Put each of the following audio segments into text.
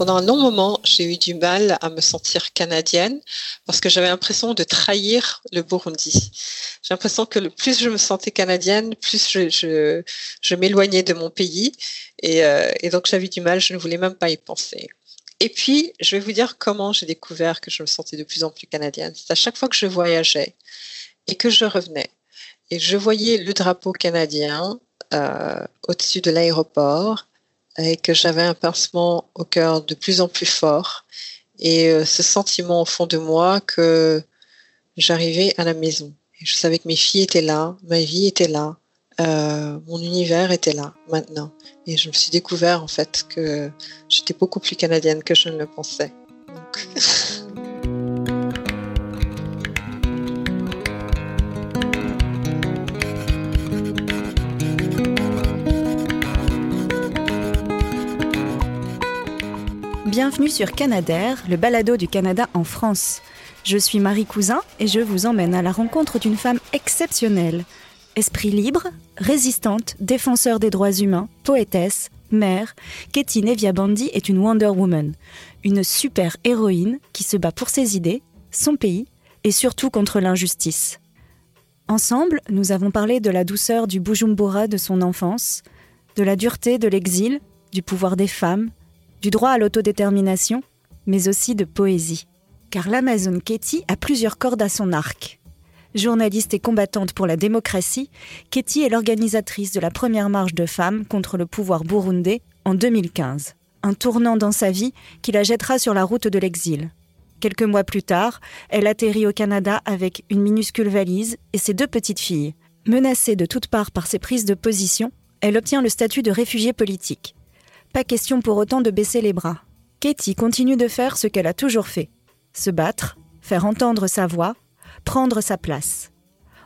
Pendant un long moment, j'ai eu du mal à me sentir canadienne parce que j'avais l'impression de trahir le Burundi. J'ai l'impression que le plus je me sentais canadienne, plus je, m'éloignais de mon pays. Et, euh, et donc j'avais du mal, je ne voulais même pas y penser. Et puis, je vais vous dire comment j'ai découvert que je me sentais de plus en plus canadienne. C'est à chaque fois que je voyageais et que je revenais et je voyais le drapeau canadien euh, au-dessus de l'aéroport et que j'avais un pincement au cœur de plus en plus fort et euh, ce sentiment au fond de moi que j'arrivais à la maison. Et je savais que mes filles étaient là, ma vie était là, euh, mon univers était là maintenant. Et je me suis découvert en fait que j'étais beaucoup plus canadienne que je ne le pensais. Donc... Bienvenue sur Canadair, le balado du Canada en France. Je suis Marie Cousin et je vous emmène à la rencontre d'une femme exceptionnelle. Esprit libre, résistante, défenseur des droits humains, poétesse, mère, Katie Nevia Bandy est une Wonder Woman, une super héroïne qui se bat pour ses idées, son pays et surtout contre l'injustice. Ensemble, nous avons parlé de la douceur du Bujumbura de son enfance, de la dureté de l'exil, du pouvoir des femmes, du droit à l'autodétermination, mais aussi de poésie. Car l'Amazon Katie a plusieurs cordes à son arc. Journaliste et combattante pour la démocratie, Katie est l'organisatrice de la première marche de femmes contre le pouvoir burundais en 2015. Un tournant dans sa vie qui la jettera sur la route de l'exil. Quelques mois plus tard, elle atterrit au Canada avec une minuscule valise et ses deux petites filles. Menacée de toutes parts par ses prises de position, elle obtient le statut de réfugiée politique. Pas question pour autant de baisser les bras. Katie continue de faire ce qu'elle a toujours fait. Se battre, faire entendre sa voix, prendre sa place.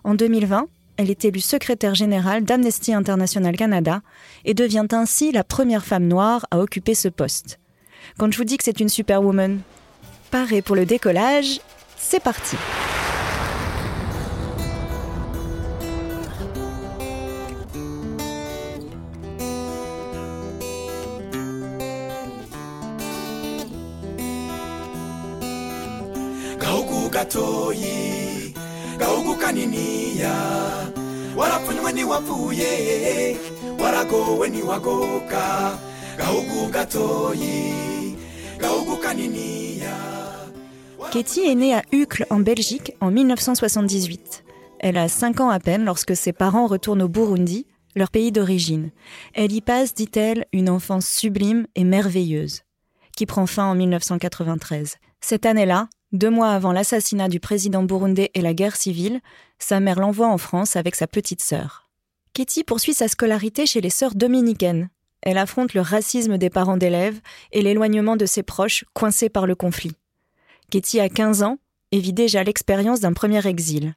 En 2020, elle est élue secrétaire générale d'Amnesty International Canada et devient ainsi la première femme noire à occuper ce poste. Quand je vous dis que c'est une superwoman, parée pour le décollage, c'est parti. Katie est née à Uccle en Belgique en 1978. Elle a 5 ans à peine lorsque ses parents retournent au Burundi, leur pays d'origine. Elle y passe, dit-elle, une enfance sublime et merveilleuse, qui prend fin en 1993. Cette année-là, deux mois avant l'assassinat du président burundais et la guerre civile, sa mère l'envoie en France avec sa petite sœur. Katie poursuit sa scolarité chez les sœurs dominicaines. Elle affronte le racisme des parents d'élèves et l'éloignement de ses proches coincés par le conflit. Katie a 15 ans et vit déjà l'expérience d'un premier exil.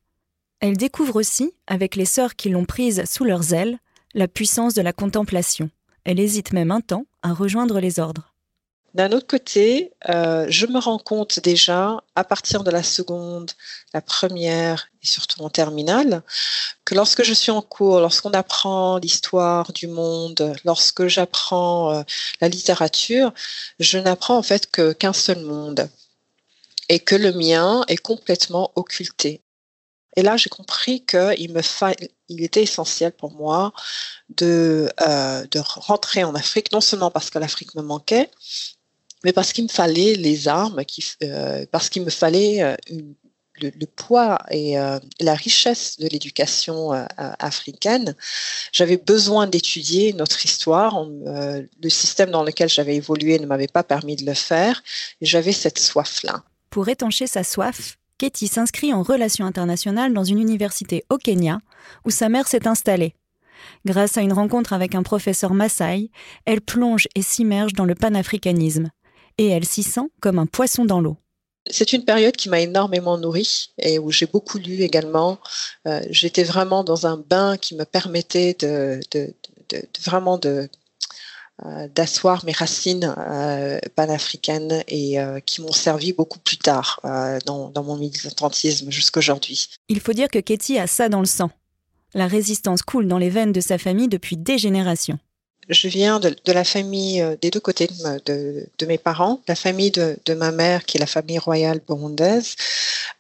Elle découvre aussi, avec les sœurs qui l'ont prise sous leurs ailes, la puissance de la contemplation. Elle hésite même un temps à rejoindre les ordres. D'un autre côté, euh, je me rends compte déjà, à partir de la seconde, la première et surtout en terminale, que lorsque je suis en cours, lorsqu'on apprend l'histoire du monde, lorsque j'apprends euh, la littérature, je n'apprends en fait qu'un seul monde et que le mien est complètement occulté. Et là, j'ai compris qu'il me il était essentiel pour moi de, euh, de rentrer en Afrique, non seulement parce que l'Afrique me manquait, mais parce qu'il me fallait les armes, euh, parce qu'il me fallait euh, le, poids et euh, la richesse de l'éducation africaine. J'avais besoin d'étudier notre histoire. Le système dans lequel j'avais évolué ne m'avait pas permis de le faire. J'avais cette soif-là. Pour étancher sa soif, Katie s'inscrit en relations internationales dans une université au Kenya, où sa mère s'est installée. Grâce à une rencontre avec un professeur Maasai, elle plonge et s'immerge dans le panafricanisme et elle s'y sent comme un poisson dans l'eau. C'est une période qui m'a énormément nourrie et où j'ai beaucoup lu également. Euh, J'étais vraiment dans un bain qui me permettait de, de, de, de vraiment de euh, d'asseoir mes racines euh, panafricaines et qui m'ont servi beaucoup plus tard dans, dans mon militantisme jusqu'à aujourd'hui. Il faut dire que Katie a ça dans le sang. La résistance coule dans les veines de sa famille depuis des générations je viens de, la famille des deux côtés de, de, mes parents, la famille de, ma mère qui est la famille royale burundaise.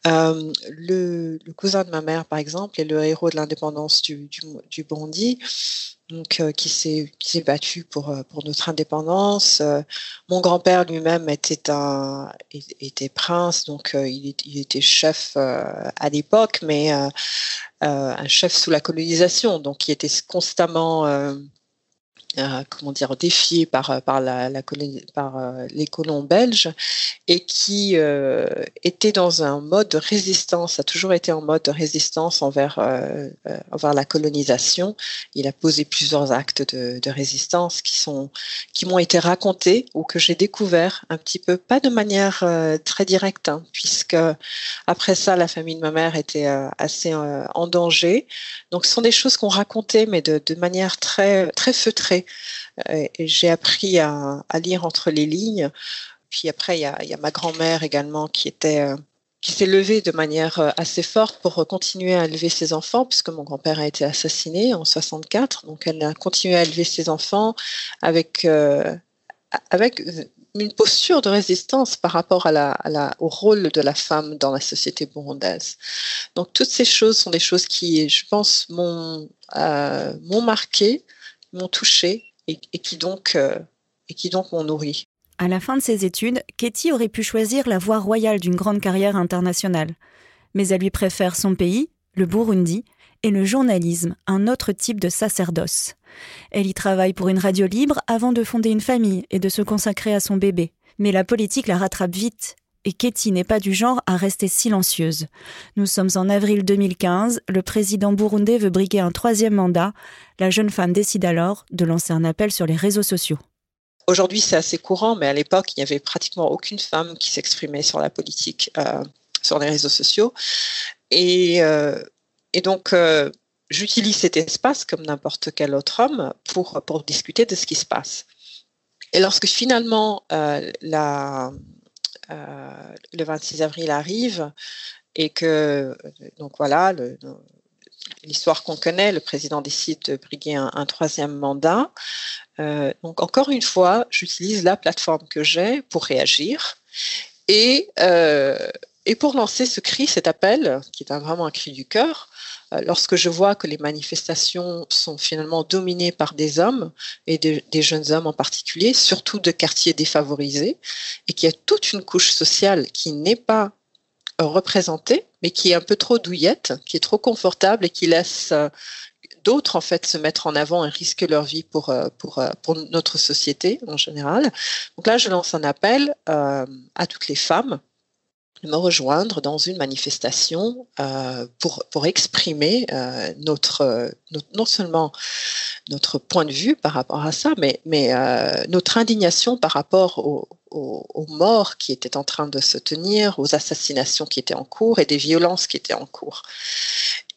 le, cousin de ma mère, par exemple, est le héros de l'indépendance du, du, du Burundi donc euh, qui s'est battu pour euh, pour notre indépendance. Euh, mon grand-père lui-même était un était prince, donc il, il, était chef à l'époque, mais un chef sous la colonisation, donc il était constamment euh, comment dire défié par euh, par la, la par euh, les colons belges et qui était dans un mode de résistance a toujours été en mode de résistance envers envers la colonisation. Il a posé plusieurs actes de, de résistance qui sont qui m'ont été racontés ou que j'ai découvert un petit peu pas de manière très directe hein, puisque après ça la famille de ma mère était assez en danger. Donc ce sont des choses qu'on racontait mais de, de manière très très feutrée j'ai appris à, lire entre les lignes. Puis après, il y a, ma grand-mère également qui était euh, qui s'est levée de manière euh, assez forte pour continuer à élever ses enfants, puisque mon grand-père a été assassiné en 64. Donc, elle a continué à élever ses enfants avec, avec une posture de résistance par rapport au rôle de la femme dans la société burundaise. Donc, toutes ces choses sont des choses qui, je pense, m'ont marqué, m'ont touché et, qui donc euh, et qui donc m'ont nourri. À la fin de ses études, Katie aurait pu choisir la voie royale d'une grande carrière internationale. Mais elle lui préfère son pays, le Burundi, et le journalisme, un autre type de sacerdoce. Elle y travaille pour une radio libre avant de fonder une famille et de se consacrer à son bébé. Mais la politique la rattrape vite et Katie n'est pas du genre à rester silencieuse. Nous sommes en avril 2015, le président burundais veut briguer un troisième mandat. La jeune femme décide alors de lancer un appel sur les réseaux sociaux. Aujourd'hui, c'est assez courant, mais à l'époque, il n'y avait pratiquement aucune femme qui s'exprimait sur la politique euh, sur les réseaux sociaux. Et, euh, donc, euh, j'utilise cet espace, comme n'importe quel autre homme, pour, discuter de ce qui se passe. Et lorsque finalement la, le 26 avril arrive et que, donc voilà, l'histoire qu'on connaît, le président décide de briguer un, troisième mandat. Euh, donc encore une fois, j'utilise la plateforme que j'ai pour réagir et, euh, et pour lancer ce cri, cet appel, qui est vraiment un cri du cœur, euh, lorsque je vois que les manifestations sont finalement dominées par des hommes et des jeunes hommes en particulier, surtout de quartiers défavorisés, et qu'il y a toute une couche sociale qui n'est pas représentée, mais qui est un peu trop douillette, qui est trop confortable et qui laisse euh, d'autres en fait se mettre en avant et risquer leur vie euh, pour pour notre société en général. Donc là, je lance un appel à toutes les femmes me rejoindre dans une manifestation euh, pour, pour exprimer euh, notre, non seulement notre point de vue par rapport à ça, mais, mais euh, notre indignation par rapport aux, aux, morts qui étaient en train de se tenir, aux assassinations qui étaient en cours et des violences qui étaient en cours.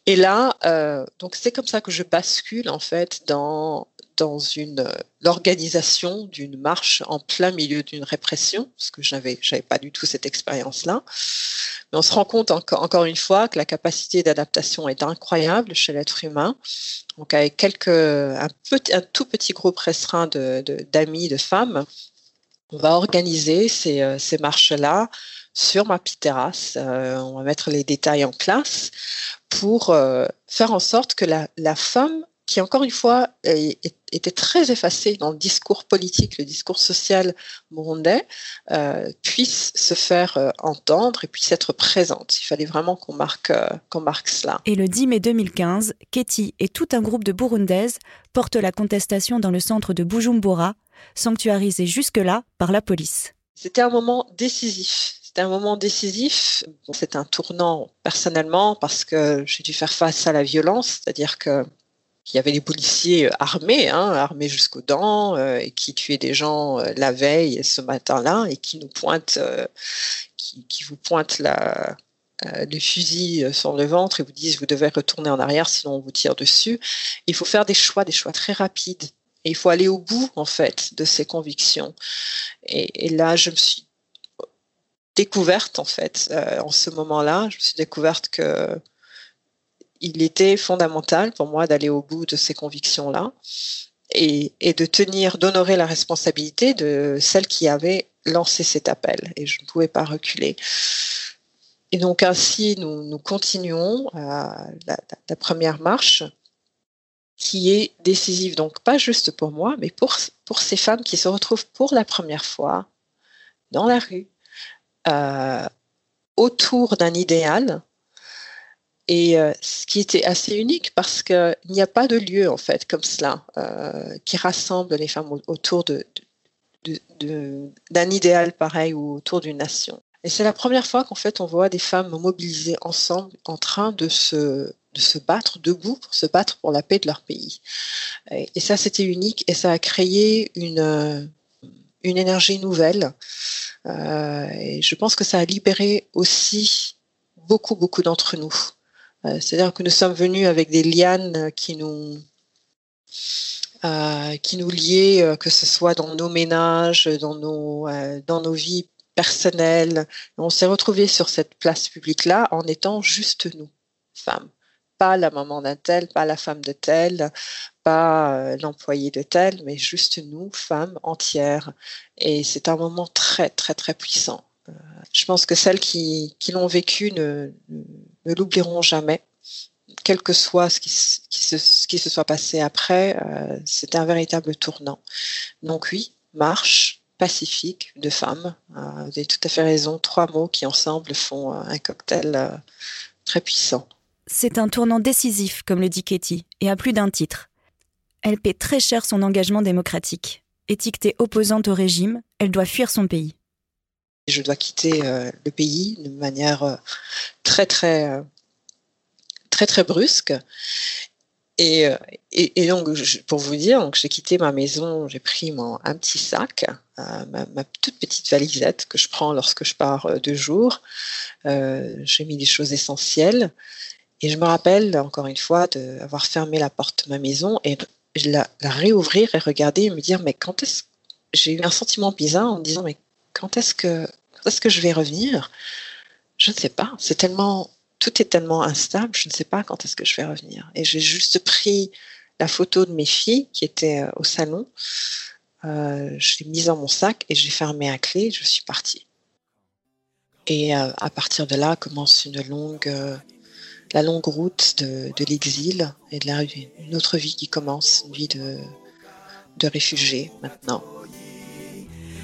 Et là, euh, donc c'est comme ça que je bascule en fait dans dans une l'organisation d'une marche en plein milieu d'une répression, parce que j'avais j'avais pas du tout cette expérience-là. Mais on se rend compte encore, une fois que la capacité d'adaptation est incroyable chez l'être humain. Donc avec quelques un, petit, un tout petit groupe restreint de d'amis, de, femmes, on va organiser ces, euh, ces marches-là sur ma petite terrasse. Euh, on va mettre les détails en place pour euh, faire en sorte que la, la femme qui encore une fois était très effacé dans le discours politique, le discours social burundais, euh, puisse se faire euh, entendre et puisse être présente. Il fallait vraiment qu'on marque, euh, qu'on marque cela. Et le 10 mai 2015, Ketty et tout un groupe de Burundaises portent la contestation dans le centre de Bujumbura, sanctuarisé jusque-là par la police. C'était un moment décisif. C'était un moment décisif. c'est un tournant personnellement parce que j'ai dû faire face à la violence, c'est-à-dire que il y avait des policiers euh, armés, hein, armés jusqu'aux dents, euh, qui tuaient des gens euh, la veille ce matin-là, et qui nous pointent, qui, qui, vous pointent la, le fusil sur le ventre et vous disent vous devez retourner en arrière, sinon on vous tire dessus. Il faut faire des choix, des choix très rapides. Il faut aller au bout, en fait, de ses convictions. Et, et là, je me suis découverte, en fait, en ce moment-là, je me suis découverte que il était fondamental pour moi d'aller au bout de ces convictions-là. et, de tenir, d'honorer la responsabilité de celle qui avait lancé cet appel. Et je ne pouvais pas reculer. Et donc ainsi, nous, continuons la, la, première marche qui est décisive, donc pas juste pour moi, mais pour, pour ces femmes qui se retrouvent pour la première fois dans la rue, euh, autour d'un idéal. Et euh, ce qui était assez unique parce qu'il n'y a pas de lieu en fait comme cela euh, qui rassemble les femmes autour d'un idéal pareil ou autour d'une nation. Et c'est la première fois qu'en fait on voit des femmes mobilisées ensemble en train de se, se battre debout pour se battre pour la paix de leur pays. Et, ça c'était unique et ça a créé une, une énergie nouvelle. Euh, et je pense que ça a libéré aussi beaucoup, beaucoup d'entre nous. Euh, C'est-à-dire que nous sommes venus avec des lianes qui nous, euh, qui nous liaient, euh, que ce soit dans nos ménages, dans nos, euh, dans nos vies personnelles. On s'est retrouvés sur cette place publique-là en étant juste nous, femmes pas la maman d'un tel, pas la femme de tel, pas euh, l'employé de tel, mais juste nous, femmes entières. Et c'est un moment très, très, très puissant. Euh, je pense que celles qui, l'ont vécu ne, l'oublieront jamais. Quel que soit ce qui, se, soit passé après, euh, c'était un véritable tournant. Donc oui, marche pacifique de femmes. Euh, vous avez tout à fait raison. Trois mots qui ensemble font un cocktail euh, très puissant. C'est un tournant décisif, comme le dit Katie, et à plus d'un titre. Elle paie très cher son engagement démocratique. Étiquetée opposante au régime, elle doit fuir son pays. Je dois quitter euh, le pays de manière euh, très très euh, très très brusque. Et, et, donc, pour vous dire, j'ai quitté ma maison, j'ai pris mon, un petit sac, ma, toute petite valisette que je prends lorsque je pars deux jours. j'ai mis des choses essentielles et je me rappelle, encore une fois, d'avoir fermé la porte de ma maison et la, la réouvrir et regarder et me dire, mais quand est-ce j'ai eu un sentiment bizarre en me disant, mais quand est-ce que, est-ce que je vais revenir? Je ne sais pas. C'est tellement, tout est tellement instable, je ne sais pas quand est-ce que je vais revenir. Et j'ai juste pris la photo de mes filles qui étaient euh, au salon. Euh, je l'ai mise dans mon sac et j'ai fermé à clé. Je suis partie. Et euh, à partir de là commence une longue la longue route de, de l'exil et de la, une autre vie qui commence, une vie de, de réfugié maintenant.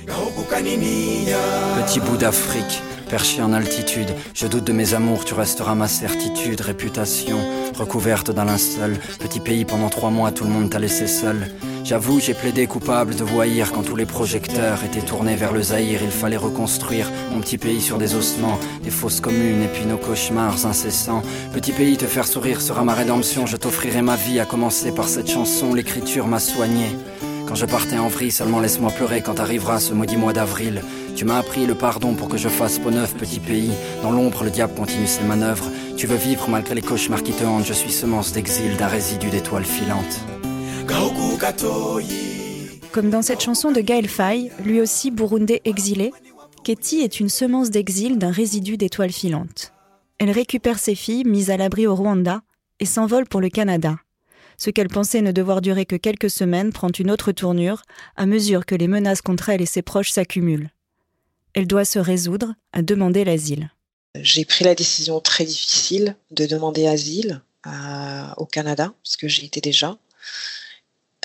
Petit bout d'Afrique, perché en altitude, je doute de mes amours, tu resteras ma certitude, réputation, recouverte d'un linceul, petit pays pendant trois mois, tout le monde t'a laissé seul. J'avoue, j'ai plaidé coupable de voyir quand tous les projecteurs étaient tournés vers le Zaïre. Il fallait reconstruire mon petit pays sur des ossements, des fausses communes et puis nos cauchemars incessants. Petit pays, te faire sourire sera ma rédemption. Je t'offrirai ma vie, à commencer par cette chanson. L'écriture m'a soigné. Quand je partais en vrille, seulement laisse-moi pleurer quand arrivera ce maudit mois d'avril. Tu m'as appris le pardon pour que je fasse peau neuf, petit pays. Dans l'ombre, le diable continue ses manœuvres. Tu veux vivre malgré les cauchemars qui te hantent. Je suis semence d'exil d'un résidu d'étoiles filantes. Comme dans cette chanson de Gaël Faye, lui aussi burundais exilé, Ketty est une semence d'exil d'un résidu d'étoiles filantes. Elle récupère ses filles mises à l'abri au Rwanda et s'envole pour le Canada. Ce qu'elle pensait ne devoir durer que quelques semaines prend une autre tournure à mesure que les menaces contre elle et ses proches s'accumulent. Elle doit se résoudre à demander l'asile. J'ai pris la décision très difficile de demander asile à, au Canada, parce que j'y étais déjà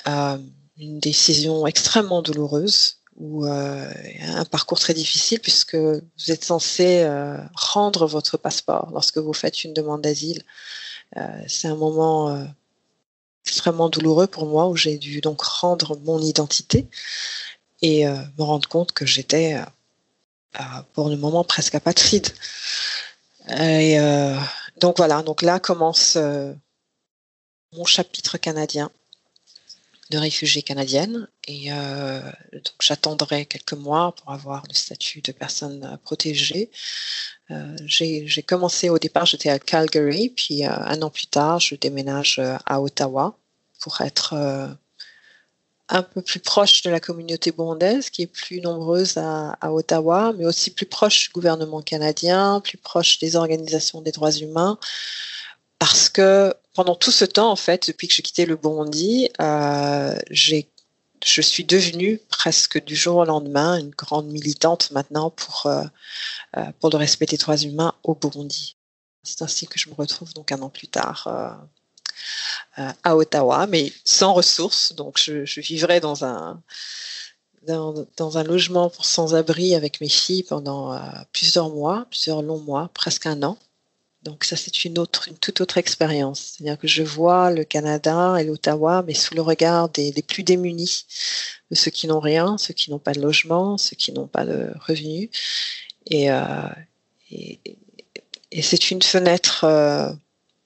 euh, une décision extrêmement douloureuse ou euh, un parcours très difficile puisque vous êtes censé euh, rendre votre passeport lorsque vous faites une demande d'asile. Euh, c'est un moment euh, extrêmement douloureux pour moi où j'ai dû donc rendre mon identité et euh, me rendre compte que j'étais pour le moment presque apatride. Et donc voilà, donc là commence mon chapitre canadien de réfugiée canadienne et euh, donc j'attendrai quelques mois pour avoir le statut de personne protégée. Euh, j'ai commencé au départ, j'étais à Calgary, puis euh, un an plus tard, je déménage euh, à Ottawa pour être un peu plus proche de la communauté burundaise qui est plus nombreuse à, à, Ottawa, mais aussi plus proche du gouvernement canadien, plus proche des organisations des droits humains, parce que pendant tout ce temps, en fait, depuis que j'ai quitté le Burundi, j'ai je suis devenue presque du jour au lendemain une grande militante maintenant pour, pour le respect des droits humains au Burundi. C'est ainsi que je me retrouve donc un an plus tard à Ottawa, mais sans ressources. Donc je, vivrai dans un, logement sans-abri avec mes filles pendant euh, plusieurs mois, plusieurs longs mois, presque un an. Donc ça, c'est une autre, une toute autre expérience. C'est-à-dire que je vois le Canada et l'Ottawa, mais sous le regard des, plus démunis, de ceux qui n'ont rien, ceux qui n'ont pas de logement, ceux qui n'ont pas de revenus. Et, euh, c'est une fenêtre, euh,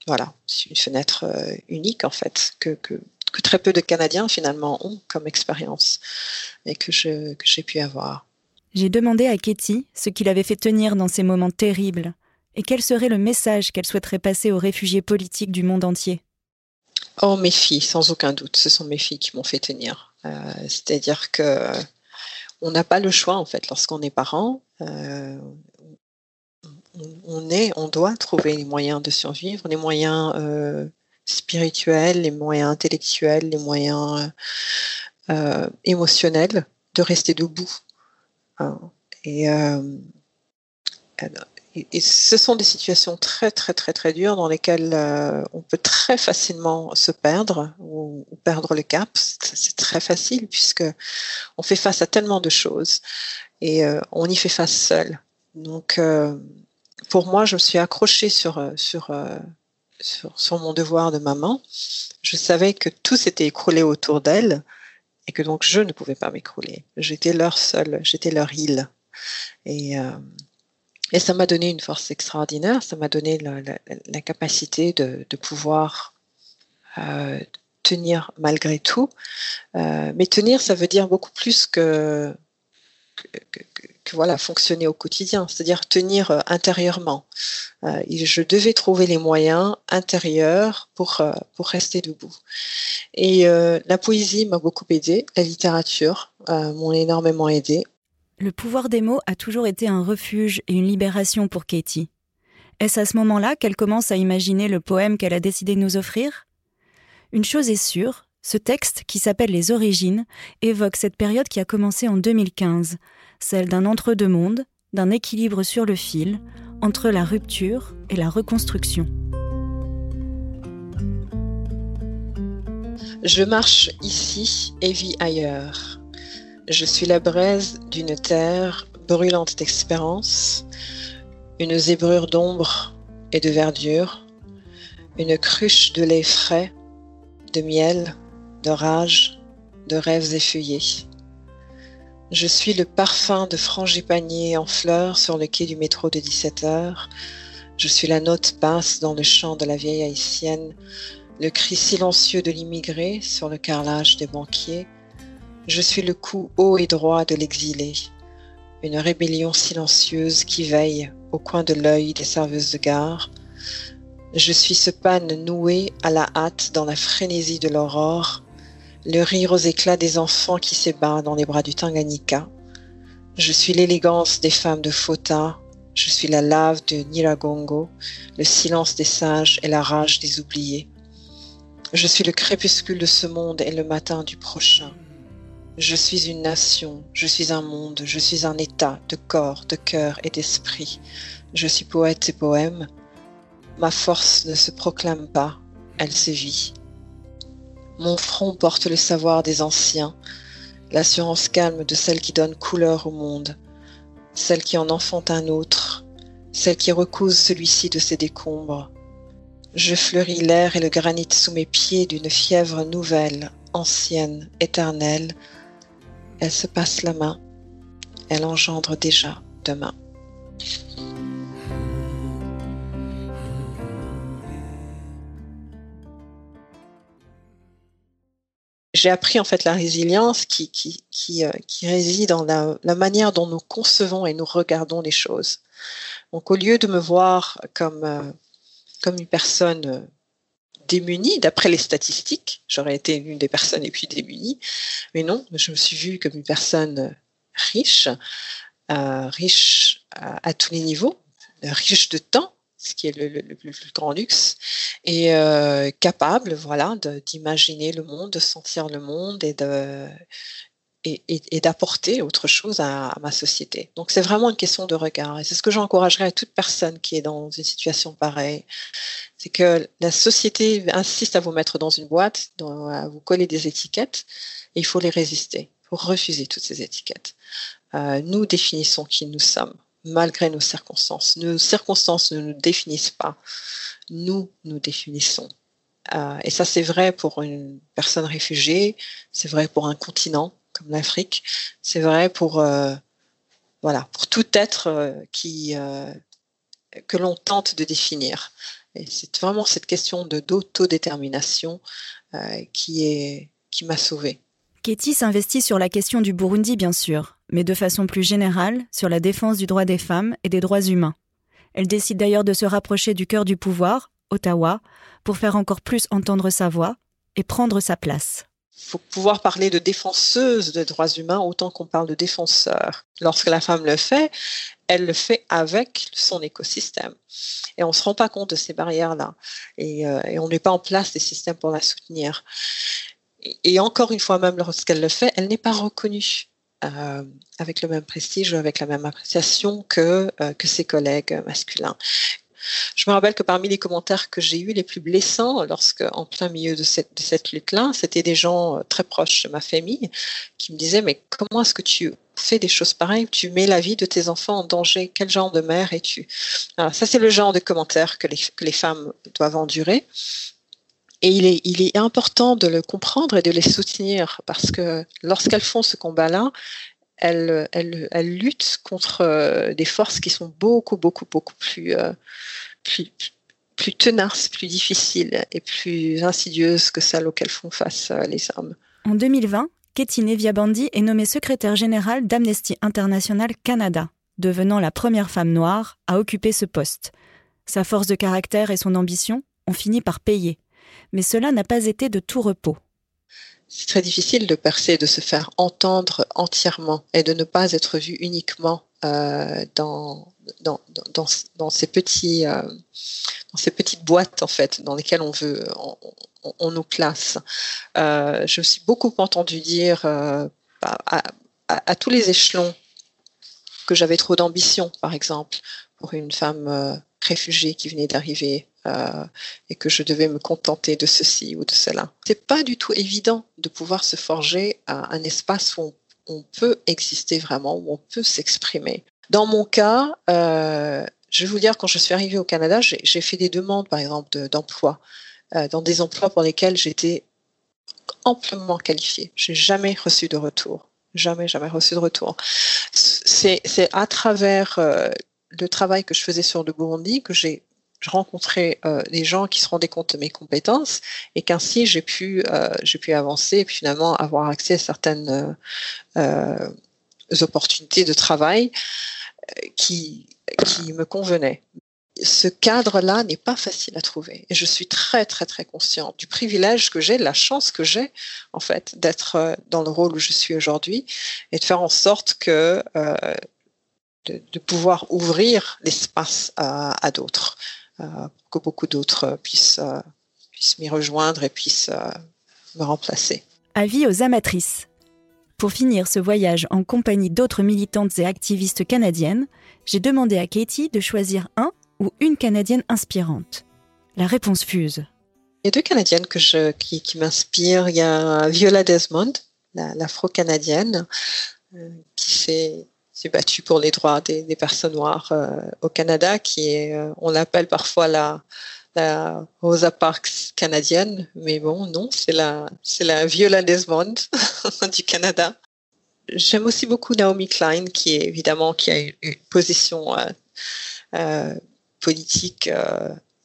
voilà, c'est une fenêtre unique en fait que, très peu de Canadiens finalement ont comme expérience et que j'ai pu avoir. J'ai demandé à Katie ce qu'il avait fait tenir dans ces moments terribles et quel serait le message qu'elle souhaiterait passer aux réfugiés politiques du monde entier? Oh, mes filles, sans aucun doute, ce sont mes filles qui m'ont fait tenir. Euh, c'est-à-dire que on n'a pas le choix en fait lorsqu'on est parent. Euh, on, est, on doit trouver les moyens de survivre, les moyens euh, spirituels, les moyens intellectuels, les moyens euh, émotionnels de rester debout. Hein. Euh, et, ce sont des situations très très très très dures dans lesquelles euh, on peut très facilement se perdre ou, perdre le cap. C'est très facile puisque on fait face à tellement de choses et euh, on y fait face seul. Donc euh, pour moi, je me suis accrochée sur sur sur, mon devoir de maman, je savais que tout s'était écroulé autour d'elle et que donc je ne pouvais pas m'écrouler. J'étais leur seule, j'étais leur île. Et, et ça m'a donné une force extraordinaire, ça m'a donné la, capacité de, pouvoir euh, tenir malgré tout. Euh, mais tenir, ça veut dire beaucoup plus que, que, voilà fonctionner au quotidien, c'est-à-dire tenir euh, intérieurement. Je devais trouver les moyens intérieurs pour pour rester debout. Et la poésie m'a beaucoup aidé, la littérature m'ont énormément aidé. Le pouvoir des mots a toujours été un refuge et une libération pour Katie. Est-ce à ce moment-là qu'elle commence à imaginer le poème qu'elle a décidé de nous offrir? Une chose est sûre, ce texte, qui s'appelle Les Origines, évoque cette période qui a commencé en 2015, celle d'un entre-deux-mondes, d'un équilibre sur le fil, entre la rupture et la reconstruction. Je marche ici et vis ailleurs. Je suis la braise d'une terre brûlante d'espérance, une zébrure d'ombre et de verdure, une cruche de lait frais, de miel, d'orage, de rêves effeuillés. Je suis le parfum de frangipanier en fleurs sur le quai du métro de 17 heures. Je suis la note basse dans le chant de la vieille haïtienne, le cri silencieux de l'immigré sur le carrelage des banquiers. Je suis le cou haut et droit de l'exilé, une rébellion silencieuse qui veille au coin de l'œil des serveuses de gare. Je suis ce panne noué à la hâte dans la frénésie de l'aurore, le rire aux éclats des enfants qui s'ébattent dans les bras du Tanganyika. Je suis l'élégance des femmes de Fota, je suis la lave de Niragongo, le silence des sages et la rage des oubliés. Je suis le crépuscule de ce monde et le matin du prochain. Je suis une nation, je suis un monde, je suis un état de corps, de cœur et d'esprit. Je suis poète et poème. Ma force ne se proclame pas, elle sévit. Mon front porte le savoir des anciens, l'assurance calme de celle qui donne couleur au monde, celle qui en enfante un autre, celle qui recouse celui-ci de ses décombres. Je fleuris l'air et le granit sous mes pieds d'une fièvre nouvelle, ancienne, éternelle. Elle se passe la main, elle engendre déjà demain. j'ai appris en fait la résilience qui, qui, qui, euh, qui réside dans la, manière dont nous concevons et nous regardons les choses. Donc au lieu de me voir comme, euh, comme une personne euh, démunie, d'après les statistiques, j'aurais été une des personnes les plus démunies, mais non, je me suis vue comme une personne riche, euh, riche à, à, tous les niveaux, riche de temps, ce qui est le, plus grand luxe, et euh, capable, voilà, d'imaginer le monde, de sentir le monde et de et, d'apporter autre chose à, ma société. Donc c'est vraiment une question de regard. Et c'est ce que j'encouragerais à toute personne qui est dans une situation pareille. C'est que la société insiste à vous mettre dans une boîte, à vous coller des étiquettes, et il faut les résister. Il faut refuser toutes ces étiquettes. Euh, nous définissons qui nous sommes malgré nos circonstances. Nos circonstances ne nous définissent pas. Nous nous définissons. Euh, et ça, c'est vrai pour une personne réfugiée, c'est vrai pour un continent comme l'Afrique, c'est vrai pour, euh, tout être euh, qui, que l'on tente de définir. C'est vraiment cette question d'autodétermination qui m'a sauvée. Katie s'investit sur la question du Burundi, bien sûr, mais de façon plus générale sur la défense du droit des femmes et des droits humains. Elle décide d'ailleurs de se rapprocher du cœur du pouvoir, Ottawa, pour faire encore plus entendre sa voix et prendre sa place. Faut pouvoir parler de défenseuse des droits humains autant qu'on parle de défenseur. Lorsque la femme le fait, elle le fait avec son écosystème. Et on ne se rend pas compte de ces barrières-là. Et, euh, et on n'est pas en place des systèmes pour la soutenir. Et, encore une fois, même lorsqu'elle le fait, elle n'est pas reconnue. Euh, avec le même prestige ou avec la même appréciation que, euh, que ses collègues masculins. Je me rappelle que parmi les commentaires que j'ai eus les plus blessants lorsque, en plein milieu de cette, lutte-là, c'était des gens euh, très proches de ma famille qui me disaient mais comment est-ce que tu fais des choses pareilles? Tu mets la vie de tes enfants en danger. Quel genre de mère es-tu Ça, c'est le genre de commentaires que les, femmes doivent endurer. Et il est important de le comprendre et de les soutenir parce que lorsqu'elles font ce combat-là, elles, luttent contre euh, des forces qui sont beaucoup, beaucoup, beaucoup plus, euh, plus, tenaces, plus difficiles et plus insidieuses que celles auxquelles font face euh, les hommes. En 2020, Ketty Neviabandi est nommée secrétaire générale d'Amnesty International Canada, devenant la première femme noire à occuper ce poste. Sa force de caractère et son ambition ont fini par payer mais cela n'a pas été de tout repos. C'est très difficile de percer, de se faire entendre entièrement et de ne pas être vu uniquement euh, euh, dans ces petites boîtes en fait dans lesquelles on nous. Euh, je me suis beaucoup entendu dire euh, à, à, tous les échelons que j'avais trop d'ambition, par exemple, pour une femme réfugiée qui venait d'arriver euh, et que je devais me contenter de ceci ou de cela. C'est pas du tout évident de pouvoir se forger un espace où on, peut exister vraiment, où on peut s'exprimer. Dans mon cas, euh, je vais vous dire, quand je suis arrivée au Canada, j'ai fait des demandes, par exemple, d'emploi, euh, dans des emplois pour lesquels j'étais amplement qualifiée. J'ai jamais reçu de retour. Jamais, jamais reçu de retour. C'est à travers euh, le travail que je faisais sur le Burundi que j'ai je rencontrais euh, des gens qui se rendaient compte de mes compétences et qu'ainsi j'ai pu euh, j'ai pu avancer et finalement avoir accès à certaines euh, opportunités de travail euh, qui qui me convenaient. Ce cadre-là n'est pas facile à trouver et je suis très très très consciente du privilège que j'ai, de la chance que j'ai en fait d'être euh, dans le rôle où je suis aujourd'hui et de faire en sorte que de, pouvoir ouvrir l'espace à d'autres. Euh, que beaucoup d'autres euh, puissent, euh, puissent m'y rejoindre et puissent me remplacer. Avis aux amatrices. Pour finir ce voyage en compagnie d'autres militantes et activistes canadiennes, j'ai demandé à Katie de choisir un ou une Canadienne inspirante. La réponse fuse. Il y a deux Canadiennes que je, qui, qui m'inspirent. Il y a Viola Desmond, l'afro-canadienne, qui s'est s'est battu pour les droits des, personnes noires euh, au Canada, qui est, euh, on l'appelle parfois la, Rosa Parks canadienne, mais bon, non, c'est la, c'est la Viola Desmond du Canada. J'aime aussi beaucoup Naomi Klein, qui est évidemment qui a une, position euh, politique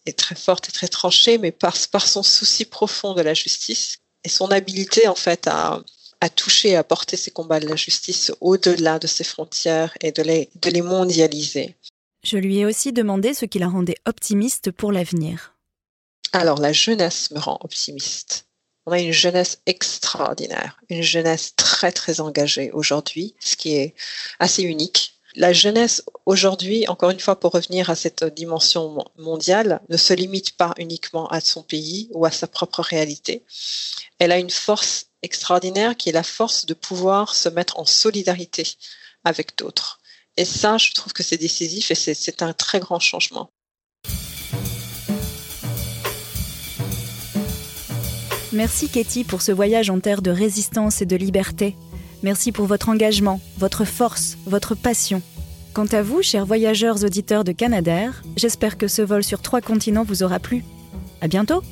est très forte et très tranchée, mais par, par son souci profond de la justice et son habilité en fait à à toucher, à porter ces combats de la justice au-delà de ses frontières et de les, de les mondialiser. Je lui ai aussi demandé ce qui la rendait optimiste pour l'avenir. Alors, la jeunesse me rend optimiste. On a une jeunesse extraordinaire, une jeunesse très, très engagée aujourd'hui, ce qui est assez unique. La jeunesse aujourd'hui, encore une fois, pour revenir à cette dimension mondiale, ne se limite pas uniquement à son pays ou à sa propre réalité. Elle a une force extraordinaire qui est la force de pouvoir se mettre en solidarité avec d'autres. Et ça, je trouve que c'est décisif et c'est un très grand changement. Merci Katie pour ce voyage en terre de résistance et de liberté. Merci pour votre engagement, votre force, votre passion. Quant à vous, chers voyageurs auditeurs de Canadair, j'espère que ce vol sur trois continents vous aura plu. À bientôt!